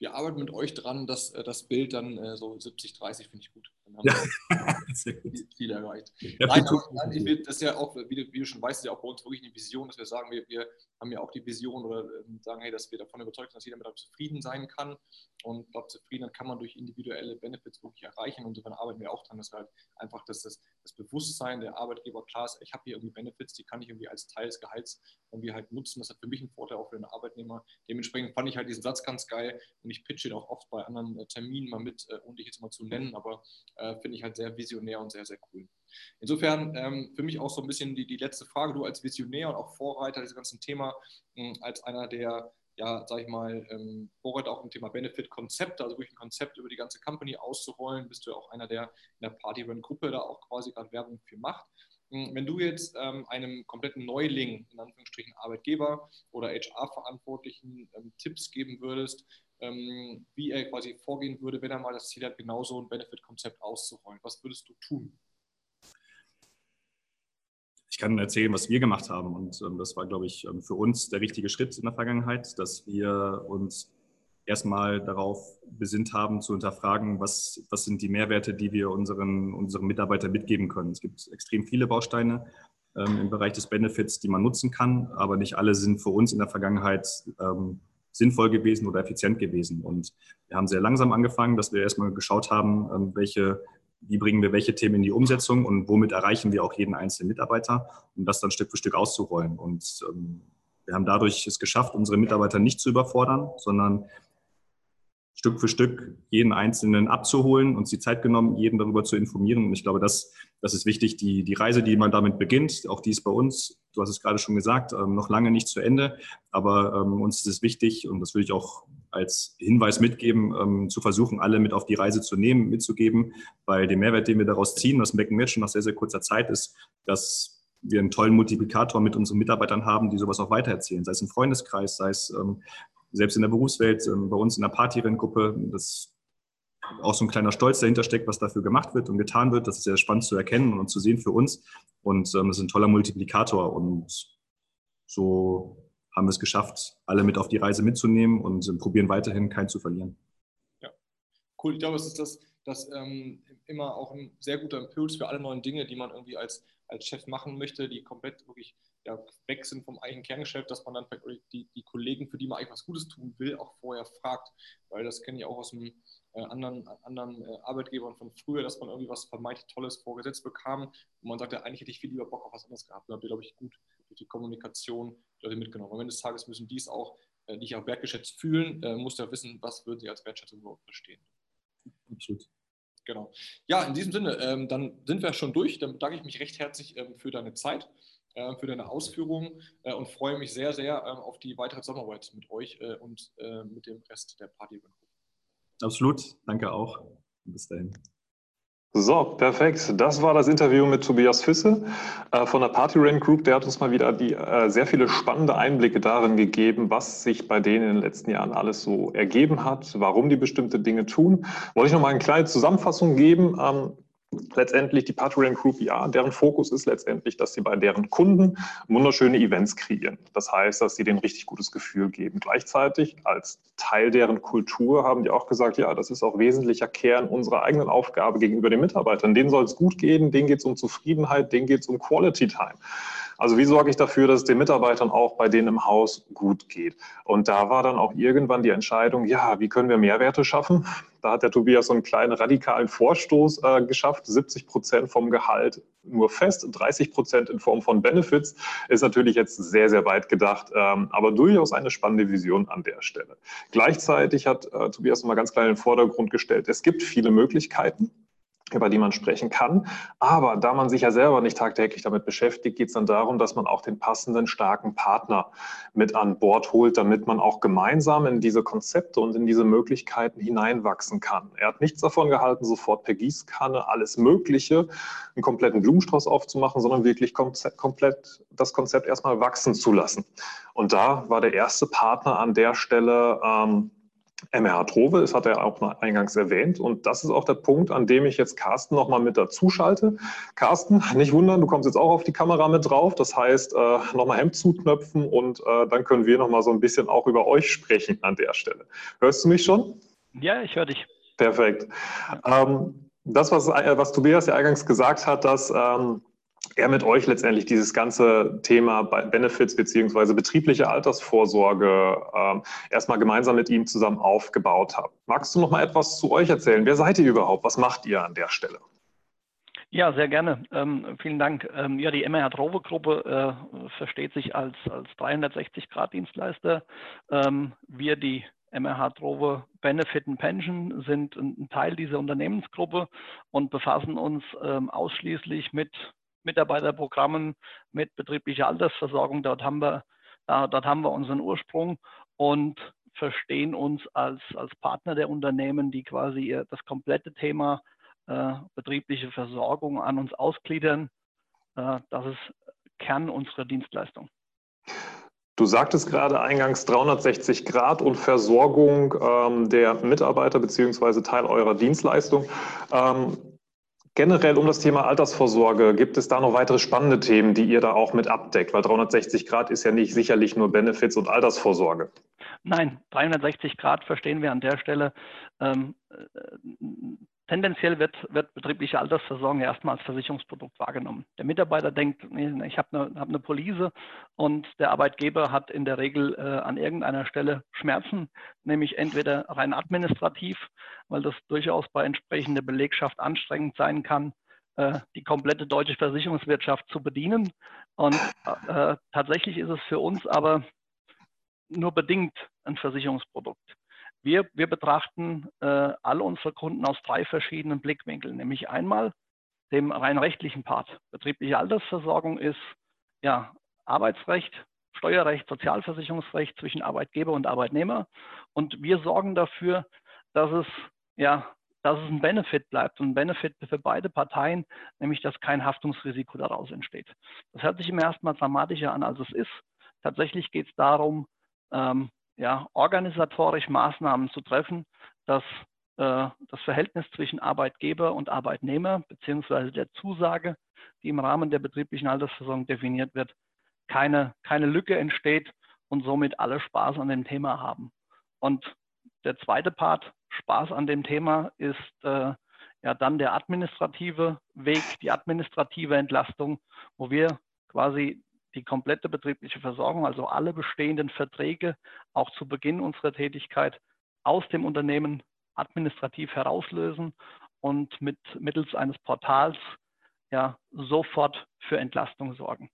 Wir arbeiten mit euch dran, dass äh, das Bild dann äh, so 70, 30 finde ich gut. Dann haben ja. wir Ziel erreicht. Ja, nein, aber, nein, ich will, das ist ja auch, wie du, wie du, schon weißt, ist ja auch bei uns wirklich eine Vision, dass wir sagen, wir, wir haben ja auch die Vision oder äh, sagen, hey, dass wir davon überzeugt sind, dass jeder mit zufrieden sein kann. Und ich glaube, zufrieden kann man durch individuelle Benefits wirklich erreichen. Und insofern arbeiten wir auch dran, dass wir halt einfach dass das, das Bewusstsein der Arbeitgeber klar ist, ich habe hier irgendwie Benefits, die kann ich irgendwie als Teil des Gehalts irgendwie halt nutzen. Das hat für mich einen Vorteil auch für den Arbeitnehmer. Dementsprechend fand ich halt diesen Satz ganz geil und ich pitche ihn auch oft bei anderen äh, Terminen mal mit, äh, ohne dich jetzt mal zu nennen, aber äh, finde ich halt sehr visionär und sehr, sehr cool. Insofern ähm, für mich auch so ein bisschen die, die letzte Frage, du als Visionär und auch Vorreiter dieses ganzen Thema, äh, als einer der, ja, sag ich mal, ähm, Vorreiter auch im Thema Benefit-Konzepte, also wirklich ein Konzept über die ganze Company auszurollen, bist du ja auch einer, der in der Party-Run-Gruppe da auch quasi gerade Werbung für macht. Hm, wenn du jetzt ähm, einem kompletten Neuling, in Anführungsstrichen Arbeitgeber oder HR-Verantwortlichen ähm, Tipps geben würdest, ähm, wie er quasi vorgehen würde, wenn er mal das Ziel hat, genau so ein Benefit-Konzept auszurollen, was würdest du tun? Kann erzählen, was wir gemacht haben. Und ähm, das war, glaube ich, ähm, für uns der richtige Schritt in der Vergangenheit, dass wir uns erstmal darauf besinnt haben, zu hinterfragen, was, was sind die Mehrwerte, die wir unseren, unseren Mitarbeitern mitgeben können. Es gibt extrem viele Bausteine ähm, im Bereich des Benefits, die man nutzen kann, aber nicht alle sind für uns in der Vergangenheit ähm, sinnvoll gewesen oder effizient gewesen. Und wir haben sehr langsam angefangen, dass wir erstmal geschaut haben, ähm, welche, wie bringen wir welche Themen in die Umsetzung und womit erreichen wir auch jeden einzelnen Mitarbeiter, um das dann Stück für Stück auszurollen. Und ähm, wir haben dadurch es geschafft, unsere Mitarbeiter nicht zu überfordern, sondern Stück für Stück jeden Einzelnen abzuholen, uns die Zeit genommen, jeden darüber zu informieren. Und ich glaube, das, das ist wichtig. Die, die Reise, die man damit beginnt, auch die ist bei uns, du hast es gerade schon gesagt, ähm, noch lange nicht zu Ende. Aber ähm, uns ist es wichtig, und das würde ich auch als Hinweis mitgeben, ähm, zu versuchen, alle mit auf die Reise zu nehmen, mitzugeben, weil der Mehrwert, den wir daraus ziehen, das merken wir schon nach sehr, sehr kurzer Zeit, ist, dass wir einen tollen Multiplikator mit unseren Mitarbeitern haben, die sowas auch weitererzählen, sei es im Freundeskreis, sei es ähm, selbst in der Berufswelt, ähm, bei uns in der Partyrennengruppe, dass auch so ein kleiner Stolz dahinter steckt, was dafür gemacht wird und getan wird. Das ist sehr spannend zu erkennen und zu sehen für uns. Und ähm, das ist ein toller Multiplikator. Und so haben wir es geschafft, alle mit auf die Reise mitzunehmen und ähm, probieren weiterhin keinen zu verlieren. Ja, cool. Ich glaube, es ist das, das ähm, immer auch ein sehr guter Impuls für alle neuen Dinge, die man irgendwie als, als Chef machen möchte, die komplett wirklich ja, weg sind vom eigenen Kerngeschäft, dass man dann die, die Kollegen, für die man eigentlich was Gutes tun will, auch vorher fragt. Weil das kenne ich auch aus einem äh, anderen, anderen äh, Arbeitgebern von früher, dass man irgendwie was vermeintlich Tolles vorgesetzt bekam und man sagte, eigentlich hätte ich viel lieber Bock auf was anderes gehabt. Da habt ihr, glaube ich, gut durch die Kommunikation die Leute mitgenommen. Am Ende des Tages müssen dies auch, äh, die sich auch wertgeschätzt fühlen, äh, muss ja wissen, was würden sie als Wertschätzung überhaupt verstehen. Absolut. Genau. Ja, in diesem Sinne, ähm, dann sind wir schon durch. Dann bedanke ich mich recht herzlich ähm, für deine Zeit. Äh, für deine Ausführungen äh, und freue mich sehr, sehr ähm, auf die weitere Zusammenarbeit mit euch äh, und mit dem Rest der Party. Absolut, danke auch. Bis dahin. So, perfekt. Das war das Interview mit Tobias Fisse äh, von der Party Rent Group. Der hat uns mal wieder die, äh, sehr viele spannende Einblicke darin gegeben, was sich bei denen in den letzten Jahren alles so ergeben hat, warum die bestimmte Dinge tun. Wollte ich noch mal eine kleine Zusammenfassung geben. Ähm, letztendlich die Patreon Group, ja, deren Fokus ist letztendlich, dass sie bei deren Kunden wunderschöne Events kreieren. Das heißt, dass sie denen richtig gutes Gefühl geben. Gleichzeitig als Teil deren Kultur haben die auch gesagt, ja, das ist auch wesentlicher Kern unserer eigenen Aufgabe gegenüber den Mitarbeitern. Denen soll es gut gehen, denen geht es um Zufriedenheit, denen geht es um Quality Time. Also wie sorge ich dafür, dass es den Mitarbeitern auch bei denen im Haus gut geht? Und da war dann auch irgendwann die Entscheidung, ja, wie können wir Mehrwerte schaffen? Da hat der Tobias so einen kleinen radikalen Vorstoß äh, geschafft. 70 Prozent vom Gehalt nur fest, 30 Prozent in Form von Benefits. Ist natürlich jetzt sehr, sehr weit gedacht, ähm, aber durchaus eine spannende Vision an der Stelle. Gleichzeitig hat äh, Tobias nochmal ganz klar in den Vordergrund gestellt, es gibt viele Möglichkeiten über die man sprechen kann. Aber da man sich ja selber nicht tagtäglich damit beschäftigt, geht es dann darum, dass man auch den passenden, starken Partner mit an Bord holt, damit man auch gemeinsam in diese Konzepte und in diese Möglichkeiten hineinwachsen kann. Er hat nichts davon gehalten, sofort per Gießkanne alles Mögliche, einen kompletten Blumenstrauß aufzumachen, sondern wirklich komplett das Konzept erstmal wachsen zu lassen. Und da war der erste Partner an der Stelle, ähm, MRH Trove, das hat er auch eingangs erwähnt. Und das ist auch der Punkt, an dem ich jetzt Carsten nochmal mit dazu schalte. Carsten, nicht wundern, du kommst jetzt auch auf die Kamera mit drauf. Das heißt, äh, nochmal Hemd zuknöpfen und äh, dann können wir nochmal so ein bisschen auch über euch sprechen an der Stelle. Hörst du mich schon? Ja, ich höre dich. Perfekt. Ähm, das, was, äh, was Tobias ja eingangs gesagt hat, dass er mit euch letztendlich dieses ganze Thema Benefits beziehungsweise betriebliche Altersvorsorge ähm, erstmal gemeinsam mit ihm zusammen aufgebaut hat. Magst du noch mal etwas zu euch erzählen? Wer seid ihr überhaupt? Was macht ihr an der Stelle? Ja, sehr gerne. Ähm, vielen Dank. Ähm, ja, die MRH Trove Gruppe äh, versteht sich als, als 360-Grad-Dienstleister. Ähm, wir, die MRH Trove Benefit and Pension, sind ein Teil dieser Unternehmensgruppe und befassen uns ähm, ausschließlich mit Mitarbeiterprogrammen mit betrieblicher Altersversorgung. Dort haben wir, äh, dort haben wir unseren Ursprung und verstehen uns als, als Partner der Unternehmen, die quasi das komplette Thema äh, betriebliche Versorgung an uns ausgliedern. Äh, das ist Kern unserer Dienstleistung. Du sagtest gerade eingangs 360 Grad und Versorgung ähm, der Mitarbeiter beziehungsweise Teil eurer Dienstleistung. Ähm, Generell um das Thema Altersvorsorge, gibt es da noch weitere spannende Themen, die ihr da auch mit abdeckt? Weil 360 Grad ist ja nicht sicherlich nur Benefits und Altersvorsorge. Nein, 360 Grad verstehen wir an der Stelle ähm, tendenziell wird, wird betriebliche Altersversorgung erstmal als Versicherungsprodukt wahrgenommen. Der Mitarbeiter denkt, ich habe eine, hab eine Police und der Arbeitgeber hat in der Regel äh, an irgendeiner Stelle Schmerzen, nämlich entweder rein administrativ, weil das durchaus bei entsprechender Belegschaft anstrengend sein kann, äh, die komplette deutsche Versicherungswirtschaft zu bedienen. Und äh, tatsächlich ist es für uns aber nur bedingt ein Versicherungsprodukt. Wir, wir betrachten äh, alle unsere Kunden aus drei verschiedenen Blickwinkeln, nämlich einmal dem rein rechtlichen Part. Betriebliche Altersversorgung ist ja Arbeitsrecht, Steuerrecht, Sozialversicherungsrecht zwischen Arbeitgeber und Arbeitnehmer. Und wir sorgen dafür, dass es ja dass es ein Benefit bleibt und ein Benefit für beide Parteien, nämlich dass kein Haftungsrisiko daraus entsteht. Das hört sich im ersten Mal dramatischer an, als es ist. Tatsächlich geht es darum, ähm, ja, organisatorisch Maßnahmen zu treffen, dass äh, das Verhältnis zwischen Arbeitgeber und Arbeitnehmer beziehungsweise der Zusage, die im Rahmen der betrieblichen Altersversorgung definiert wird, keine, keine Lücke entsteht und somit alle Spaß an dem Thema haben. Und der zweite Part, Spaß an dem Thema, ist äh, ja dann der administrative Weg, die administrative Entlastung, wo wir quasi die komplette betriebliche Versorgung, also alle bestehenden Verträge, auch zu Beginn unserer Tätigkeit aus dem Unternehmen administrativ herauslösen und mit, mittels eines Portals ja, sofort für Entlastung sorgen.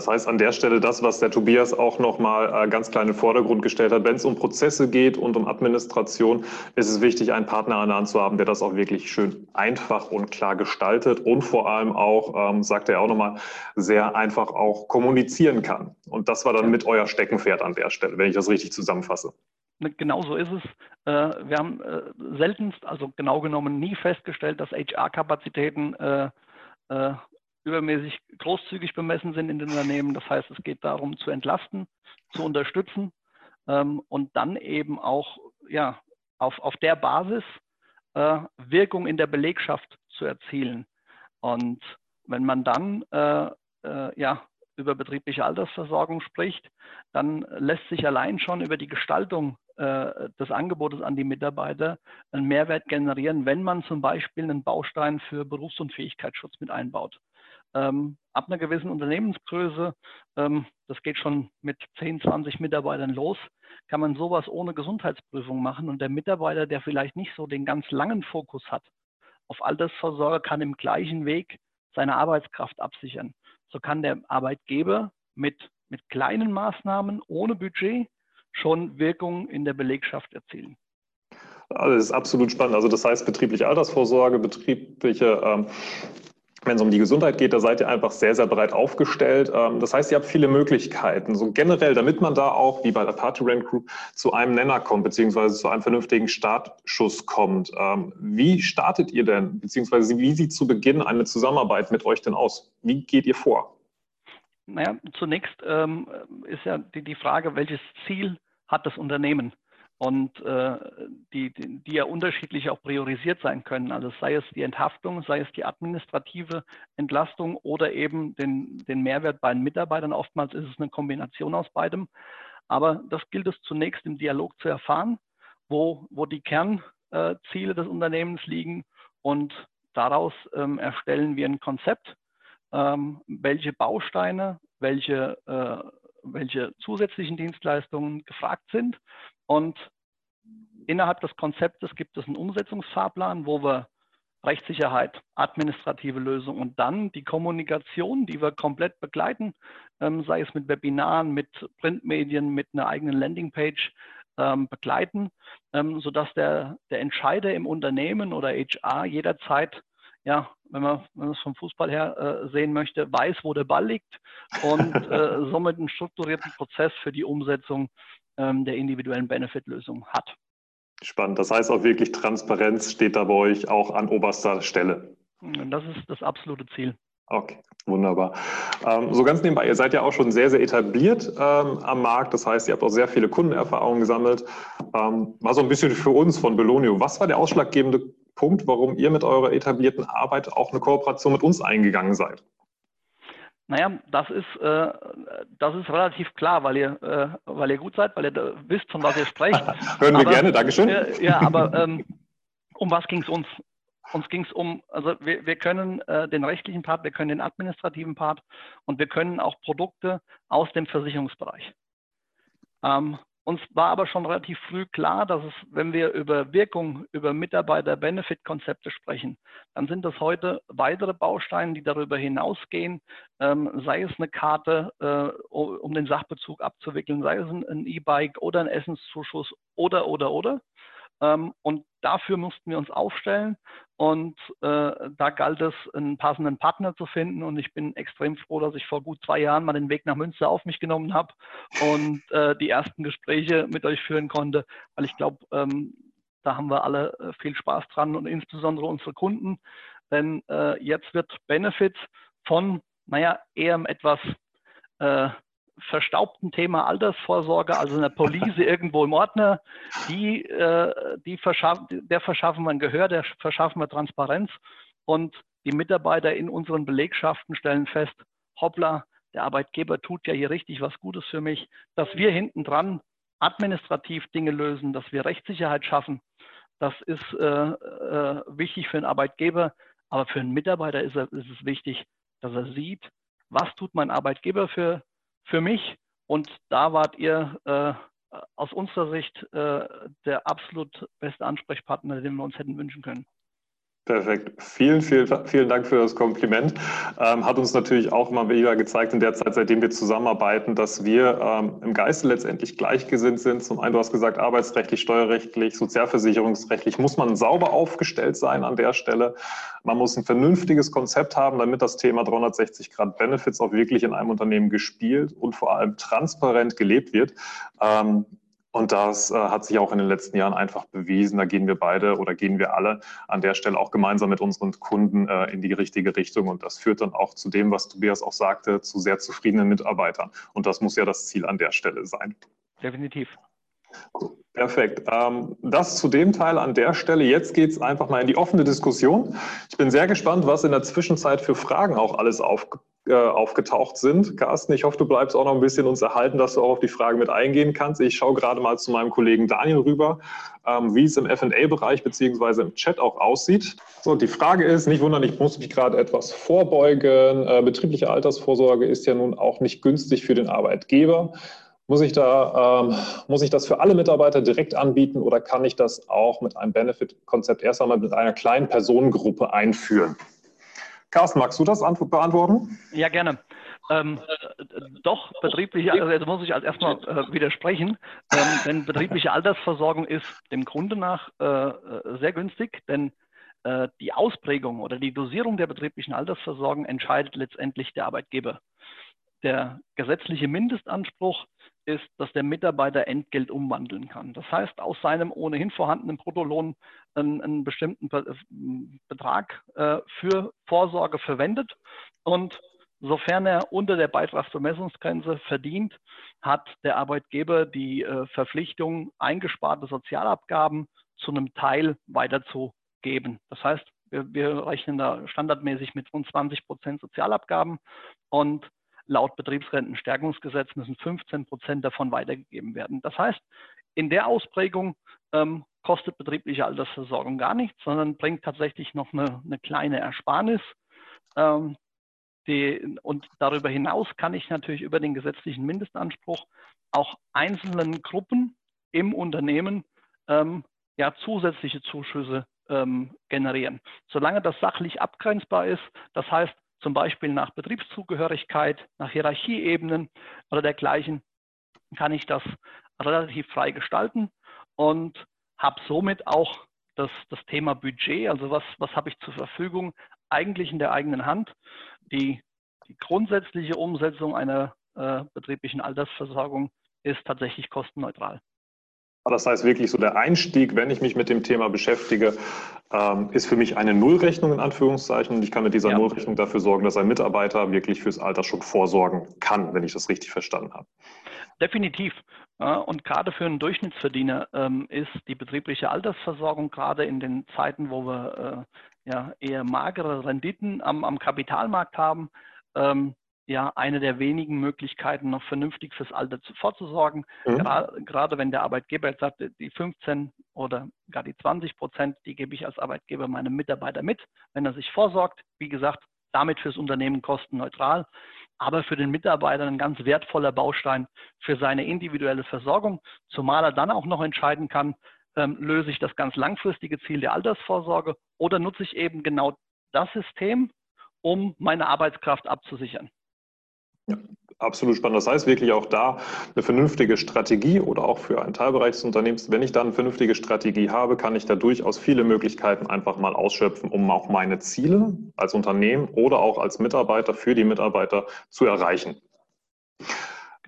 Das heißt, an der Stelle das, was der Tobias auch nochmal äh, ganz klein in den Vordergrund gestellt hat, wenn es um Prozesse geht und um Administration, ist es wichtig, einen Partner an der Hand zu haben, der das auch wirklich schön einfach und klar gestaltet und vor allem auch, ähm, sagt er auch nochmal, sehr einfach auch kommunizieren kann. Und das war dann mit euer Steckenpferd an der Stelle, wenn ich das richtig zusammenfasse. Ne, genau so ist es. Äh, wir haben äh, seltenst, also genau genommen nie festgestellt, dass HR-Kapazitäten übermäßig großzügig bemessen sind in den Unternehmen. Das heißt, es geht darum, zu entlasten, zu unterstützen ähm, und dann eben auch ja, auf, auf der Basis äh, Wirkung in der Belegschaft zu erzielen. Und wenn man dann äh, äh, ja, über betriebliche Altersversorgung spricht, dann lässt sich allein schon über die Gestaltung äh, des Angebotes an die Mitarbeiter einen Mehrwert generieren, wenn man zum Beispiel einen Baustein für Berufsunfähigkeitsschutz mit einbaut ähm, ab einer gewissen Unternehmensgröße, ähm, das geht schon mit 10, 20 Mitarbeitern los, kann man sowas ohne Gesundheitsprüfung machen. Und der Mitarbeiter, der vielleicht nicht so den ganz langen Fokus hat auf Altersvorsorge, kann im gleichen Weg seine Arbeitskraft absichern. So kann der Arbeitgeber mit, mit kleinen Maßnahmen ohne Budget schon Wirkung in der Belegschaft erzielen. Also das ist absolut spannend. Also das heißt betriebliche Altersvorsorge, betriebliche ähm, wenn es um die Gesundheit geht, da seid ihr einfach sehr, sehr breit aufgestellt. Ähm, das heißt, ihr habt viele Möglichkeiten. So generell, damit man da auch, wie bei der Party Rent Group, zu einem Nenner kommt, beziehungsweise zu einem vernünftigen Startschuss kommt. Ähm, wie startet ihr denn, beziehungsweise wie sieht zu Beginn eine Zusammenarbeit mit euch denn aus? Wie geht ihr vor? Naja, zunächst ähm, ist ja die, die Frage, welches Ziel hat das Unternehmen? Und äh, die, die, ja unterschiedlich auch priorisiert sein können. Also sei es die Enthaftung, sei es die administrative Entlastung oder eben den, den Mehrwert bei den Mitarbeitern. Oftmals ist es eine Kombination aus beidem. Aber das gilt es zunächst im Dialog zu erfahren, wo, wo die Kernziele des Unternehmens liegen und daraus ähm, erstellen wir ein Konzept, ähm, welche Bausteine, welche, äh, welche zusätzlichen Dienstleistungen gefragt sind und innerhalb des Konzeptes gibt es einen Umsetzungsfahrplan, wo wir Rechtssicherheit, administrative Lösungen und dann die Kommunikation, die wir komplett begleiten, ähm, sei es mit Webinaren, mit Printmedien, mit einer eigenen Landingpage ähm, begleiten, ähm, sodass der, der Entscheider im Unternehmen oder HR jederzeit, ja, wenn man, wenn man es vom Fußball her äh, sehen möchte, weiß, wo der Ball liegt und äh, somit einen strukturierten Prozess für die Umsetzung ähm, der individuellen Benefit-Lösung hat. Spannend. Das heißt auch wirklich Transparenz steht da bei euch auch an oberster Stelle. Das ist das absolute Ziel. Okay, wunderbar. Ähm, so ganz nebenbei, ihr seid ja auch schon sehr, sehr etabliert ähm, am Markt. Das heißt, ihr habt auch sehr viele Kundenerfahrungen gesammelt. Ähm, mal so ein bisschen für uns von Belonio. Was war der ausschlaggebende Punkt, warum ihr mit eurer etablierten Arbeit auch eine Kooperation mit uns eingegangen seid? Naja, das ist, äh, das ist relativ klar, weil ihr, äh, weil ihr gut seid, weil ihr wisst, von was ihr sprecht. Hören wir aber, gerne, Dankeschön. Äh, ja, aber ähm, Um was ging es uns? Uns ging es um, also wir, wir können äh, den rechtlichen Part, wir können den administrativen Part und wir können auch Produkte aus dem Versicherungsbereich. Ähm, uns war aber schon relativ früh klar, dass es, wenn wir über Wirkung, über Mitarbeiter-Benefit-Konzepte sprechen, dann sind das heute weitere Bausteine, die darüber hinausgehen, ähm, sei es eine Karte, äh, um den Sachbezug abzuwickeln, sei es ein E-Bike oder ein Essenszuschuss oder, oder, oder. Ähm, und dafür mussten wir uns aufstellen und äh, da galt es, einen passenden Partner zu finden. Und ich bin extrem froh, dass ich vor gut zwei Jahren mal den Weg nach Münster auf mich genommen habe und äh, die ersten Gespräche mit euch führen konnte, weil ich glaube, ähm, da haben wir alle äh, viel Spaß dran und insbesondere unsere Kunden. Denn äh, jetzt wird Benefit von, naja, eher etwas äh, verstaubten Thema Altersvorsorge, also einer Police irgendwo im Ordner, die, äh, die verschaffen, der verschaffen wir ein Gehör, der verschaffen wir Transparenz und die Mitarbeiter in unseren Belegschaften stellen fest, hoppla, der Arbeitgeber tut ja hier richtig was Gutes für mich, dass wir hinten dran administrativ Dinge lösen, dass wir Rechtssicherheit schaffen. Das ist äh, äh, wichtig für einen Arbeitgeber, aber für einen Mitarbeiter ist, er, ist es wichtig, dass er sieht, was tut mein Arbeitgeber für für mich. Und da wart ihr äh, aus unserer Sicht äh, der absolut beste Ansprechpartner, den wir uns hätten wünschen können. Perfekt. Vielen, vielen, vielen Dank für das Kompliment. Ähm, hat uns natürlich auch immer wieder gezeigt in der Zeit, seitdem wir zusammenarbeiten, dass wir ähm, im Geiste letztendlich gleichgesinnt sind. Zum einen, du hast gesagt, arbeitsrechtlich, steuerrechtlich, sozialversicherungsrechtlich muss man sauber aufgestellt sein an der Stelle. Man muss ein vernünftiges Konzept haben, damit das Thema 360 Grad Benefits auch wirklich in einem Unternehmen gespielt und vor allem transparent gelebt wird. Ähm, und das äh, hat sich auch in den letzten Jahren einfach bewiesen. Da gehen wir beide oder gehen wir alle an der Stelle auch gemeinsam mit unseren Kunden äh, in die richtige Richtung. Und das führt dann auch zu dem, was Tobias auch sagte, zu sehr zufriedenen Mitarbeitern. Und das muss ja das Ziel an der Stelle sein. Definitiv. Perfekt. Ähm, das zu dem Teil an der Stelle. Jetzt geht es einfach mal in die offene Diskussion. Ich bin sehr gespannt, was in der Zwischenzeit für Fragen auch alles aufgepasst äh, aufgetaucht sind. Carsten, ich hoffe, du bleibst auch noch ein bisschen uns erhalten, dass du auch auf die Fragen mit eingehen kannst. Ich schaue gerade mal zu meinem Kollegen Daniel rüber, ähm, wie es im FA-Bereich beziehungsweise im Chat auch aussieht. So, die Frage ist, nicht wundern, ich muss mich gerade etwas vorbeugen. Äh, betriebliche Altersvorsorge ist ja nun auch nicht günstig für den Arbeitgeber. Muss ich, da, ähm, muss ich das für alle Mitarbeiter direkt anbieten oder kann ich das auch mit einem Benefit-Konzept erst einmal mit einer kleinen Personengruppe einführen? Carsten, magst du das beantworten? Ja, gerne. Ähm, doch, betriebliche, also jetzt muss ich als erstmal äh, widersprechen, ähm, denn betriebliche Altersversorgung ist dem Grunde nach äh, äh, sehr günstig, denn äh, die Ausprägung oder die Dosierung der betrieblichen Altersversorgung entscheidet letztendlich der Arbeitgeber. Der gesetzliche Mindestanspruch ist, dass der Mitarbeiter Entgelt umwandeln kann. Das heißt, aus seinem ohnehin vorhandenen Bruttolohn einen, einen bestimmten Betrag äh, für Vorsorge verwendet und sofern er unter der Beitragsbemessungsgrenze verdient, hat der Arbeitgeber die äh, Verpflichtung, eingesparte Sozialabgaben zu einem Teil weiterzugeben. Das heißt, wir, wir rechnen da standardmäßig mit rund 20 Prozent Sozialabgaben und Laut Betriebsrentenstärkungsgesetz müssen 15 Prozent davon weitergegeben werden. Das heißt, in der Ausprägung ähm, kostet betriebliche Altersversorgung gar nichts, sondern bringt tatsächlich noch eine, eine kleine Ersparnis. Ähm, die, und darüber hinaus kann ich natürlich über den gesetzlichen Mindestanspruch auch einzelnen Gruppen im Unternehmen ähm, ja, zusätzliche Zuschüsse ähm, generieren. Solange das sachlich abgrenzbar ist, das heißt, zum Beispiel nach Betriebszugehörigkeit, nach Hierarchieebenen oder dergleichen, kann ich das relativ frei gestalten und habe somit auch das, das Thema Budget, also was, was habe ich zur Verfügung, eigentlich in der eigenen Hand. Die, die grundsätzliche Umsetzung einer äh, betrieblichen Altersversorgung ist tatsächlich kostenneutral. Das heißt wirklich so der Einstieg, wenn ich mich mit dem Thema beschäftige, ähm, ist für mich eine Nullrechnung in Anführungszeichen und ich kann mit dieser ja. Nullrechnung dafür sorgen, dass ein Mitarbeiter wirklich fürs Alter schon vorsorgen kann, wenn ich das richtig verstanden habe. Definitiv. Und gerade für einen Durchschnittsverdiener ähm, ist die betriebliche Altersversorgung gerade in den Zeiten, wo wir äh, ja, eher magere Renditen am, am Kapitalmarkt haben, ähm, ja eine der wenigen Möglichkeiten, noch vernünftig fürs Alter vorzusorgen. Mhm. Gerade, gerade wenn der Arbeitgeber jetzt sagt, die 15 oder gar die 20 Prozent, die gebe ich als Arbeitgeber meinem Mitarbeiter mit, wenn er sich vorsorgt. Wie gesagt, damit fürs Unternehmen kostenneutral, aber für den Mitarbeiter ein ganz wertvoller Baustein für seine individuelle Versorgung, zumal er dann auch noch entscheiden kann, ähm, löse ich das ganz langfristige Ziel der Altersvorsorge oder nutze ich eben genau das System, um meine Arbeitskraft abzusichern. Ja, absolut spannend. Das heißt wirklich auch da eine vernünftige Strategie oder auch für einen Teilbereich des Unternehmens. Wenn ich da eine vernünftige Strategie habe, kann ich da durchaus viele Möglichkeiten einfach mal ausschöpfen, um auch meine Ziele als Unternehmen oder auch als Mitarbeiter für die Mitarbeiter zu erreichen.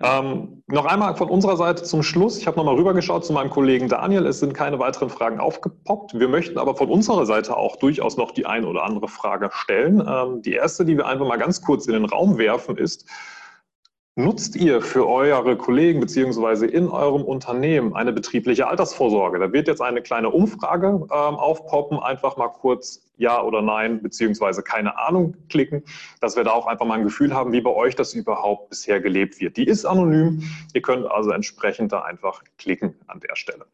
Ähm, noch einmal von unserer Seite zum Schluss. Ich habe nochmal rübergeschaut zu meinem Kollegen Daniel. Es sind keine weiteren Fragen aufgepoppt. Wir möchten aber von unserer Seite auch durchaus noch die eine oder andere Frage stellen. Ähm, die erste, die wir einfach mal ganz kurz in den Raum werfen, ist, Nutzt ihr für eure Kollegen beziehungsweise in eurem Unternehmen eine betriebliche Altersvorsorge? Da wird jetzt eine kleine Umfrage ähm, aufpoppen. Einfach mal kurz Ja oder Nein beziehungsweise keine Ahnung klicken, dass wir da auch einfach mal ein Gefühl haben, wie bei euch das überhaupt bisher gelebt wird. Die ist anonym. Ihr könnt also entsprechend da einfach klicken an der Stelle.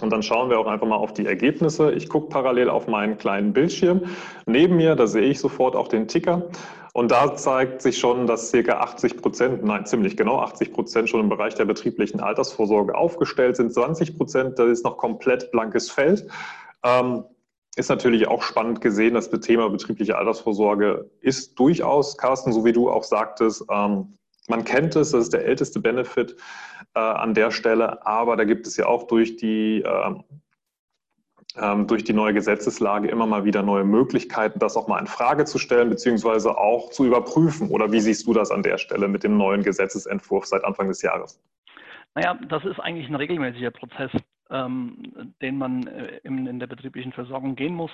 Und dann schauen wir auch einfach mal auf die Ergebnisse. Ich gucke parallel auf meinen kleinen Bildschirm. Neben mir, da sehe ich sofort auch den Ticker. Und da zeigt sich schon, dass circa 80 Prozent, nein, ziemlich genau 80 Prozent schon im Bereich der betrieblichen Altersvorsorge aufgestellt sind. 20 Prozent, das ist noch komplett blankes Feld. Ähm, ist natürlich auch spannend gesehen, das Thema betriebliche Altersvorsorge ist durchaus, Carsten, so wie du auch sagtest, ähm, man kennt es, das ist der älteste Benefit äh, an der Stelle, aber da gibt es ja auch durch die äh, durch die neue Gesetzeslage immer mal wieder neue Möglichkeiten, das auch mal in Frage zu stellen, beziehungsweise auch zu überprüfen. Oder wie siehst du das an der Stelle mit dem neuen Gesetzesentwurf seit Anfang des Jahres? Naja, das ist eigentlich ein regelmäßiger Prozess, ähm, den man äh, in, in, der betrieblichen Versorgung gehen muss,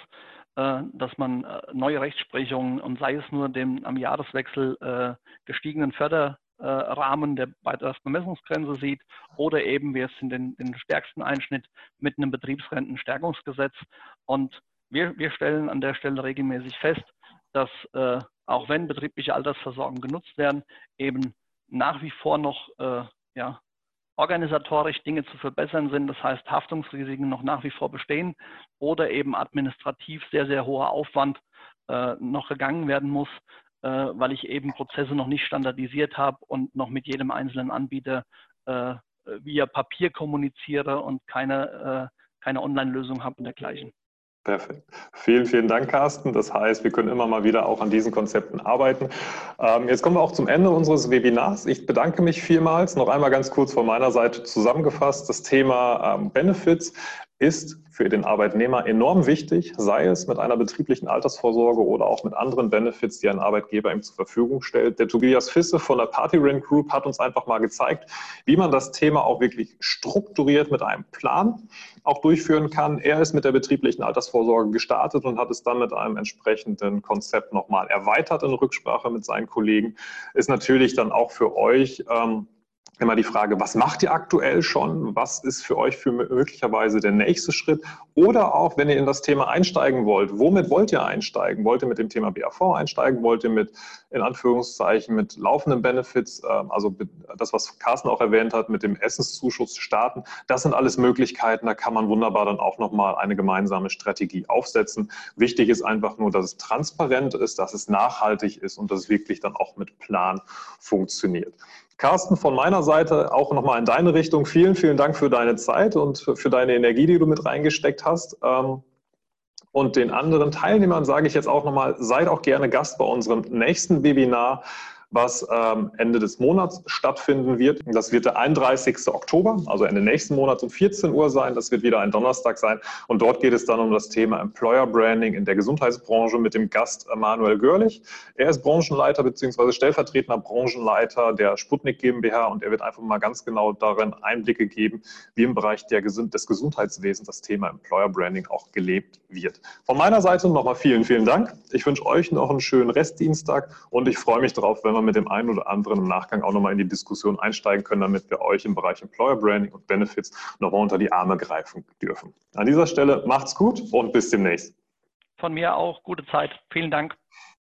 äh, dass man äh, neue Rechtsprechungen und sei es nur dem am Jahreswechsel äh, gestiegenen Förder äh, Rahmen der Beitragsbemessungsgrenze sieht oder eben wir es in den, den stärksten Einschnitt mit einem Betriebsrentenstärkungsgesetz. Und wir, wir stellen an der Stelle regelmäßig fest, dass äh, auch wenn betriebliche Altersversorgung genutzt werden, eben nach wie vor noch äh, ja, organisatorisch Dinge zu verbessern sind. Das heißt, Haftungsrisiken noch nach wie vor bestehen oder eben administrativ sehr, sehr hoher Aufwand äh, noch gegangen werden muss, äh, weil ich eben Prozesse noch nicht standardisiert habe und noch mit jedem einzelnen Anbieter äh, via Papier kommuniziere und keine, äh, keine Online-Lösung habe und dergleichen. Perfekt. Vielen, vielen Dank, Carsten. Das heißt, wir können immer mal wieder auch an diesen Konzepten arbeiten. Ähm, jetzt kommen wir auch zum Ende unseres Webinars. Ich bedanke mich vielmals. Noch einmal ganz kurz von meiner Seite zusammengefasst. Das Thema ähm, Benefits ist für den Arbeitnehmer enorm wichtig, sei es mit einer betrieblichen Altersvorsorge oder auch mit anderen Benefits, die ein Arbeitgeber ihm zur Verfügung stellt. Der Tobias Fisse von der Party Rent Group hat uns einfach mal gezeigt, wie man das Thema auch wirklich strukturiert mit einem Plan auch durchführen kann. Er ist mit der betrieblichen Altersvorsorge gestartet und hat es dann mit einem entsprechenden Konzept nochmal erweitert in Rücksprache mit seinen Kollegen. Ist natürlich dann auch für euch ähm, immer die Frage, was macht ihr aktuell schon? Was ist für euch für möglicherweise der nächste Schritt? Oder auch, wenn ihr in das Thema einsteigen wollt, womit wollt ihr einsteigen? Wollt ihr mit dem Thema BAV einsteigen? Wollt ihr mit, in Anführungszeichen, mit laufenden Benefits, ähm, also das, was Carsten auch erwähnt hat, mit dem Essenszuschuss starten? Das sind alles Möglichkeiten, da kann man wunderbar dann auch nochmal eine gemeinsame Strategie aufsetzen. Wichtig ist einfach nur, dass es transparent ist, dass es nachhaltig ist und dass es wirklich dann auch mit Plan funktioniert. Carsten, von meiner Seite auch nochmal in deine Richtung. Vielen, vielen Dank für deine Zeit und für deine Energie, die du mit reingesteckt hast. Ähm, und den anderen Teilnehmern sage ich jetzt auch nochmal, seid auch gerne Gast bei unserem nächsten Webinar was ähm, Ende des Monats stattfinden wird. Das wird der 31. Oktober, also Ende nächsten Monats um 14 Uhr sein. Das wird wieder ein Donnerstag sein. Und dort geht es dann um das Thema Employer Branding in der Gesundheitsbranche mit dem Gast Manuel Görlich. Er ist Branchenleiter bzw. stellvertretender Branchenleiter der Sputnik GmbH und er wird einfach mal ganz genau darin Einblicke geben, wie im Bereich der, des Gesundheitswesens das Thema Employer Branding auch gelebt wird. Von meiner Seite nochmal vielen, vielen Dank. Ich wünsche euch noch einen schönen Restdienstag und ich freue mich darauf, wenn wir mit dem einen oder anderen im Nachgang auch nochmal in die Diskussion einsteigen können, damit wir euch im Bereich Employer Branding und Benefits nochmal unter die Arme greifen dürfen. An dieser Stelle macht's gut und bis demnächst. Von mir auch gute Zeit. Vielen Dank.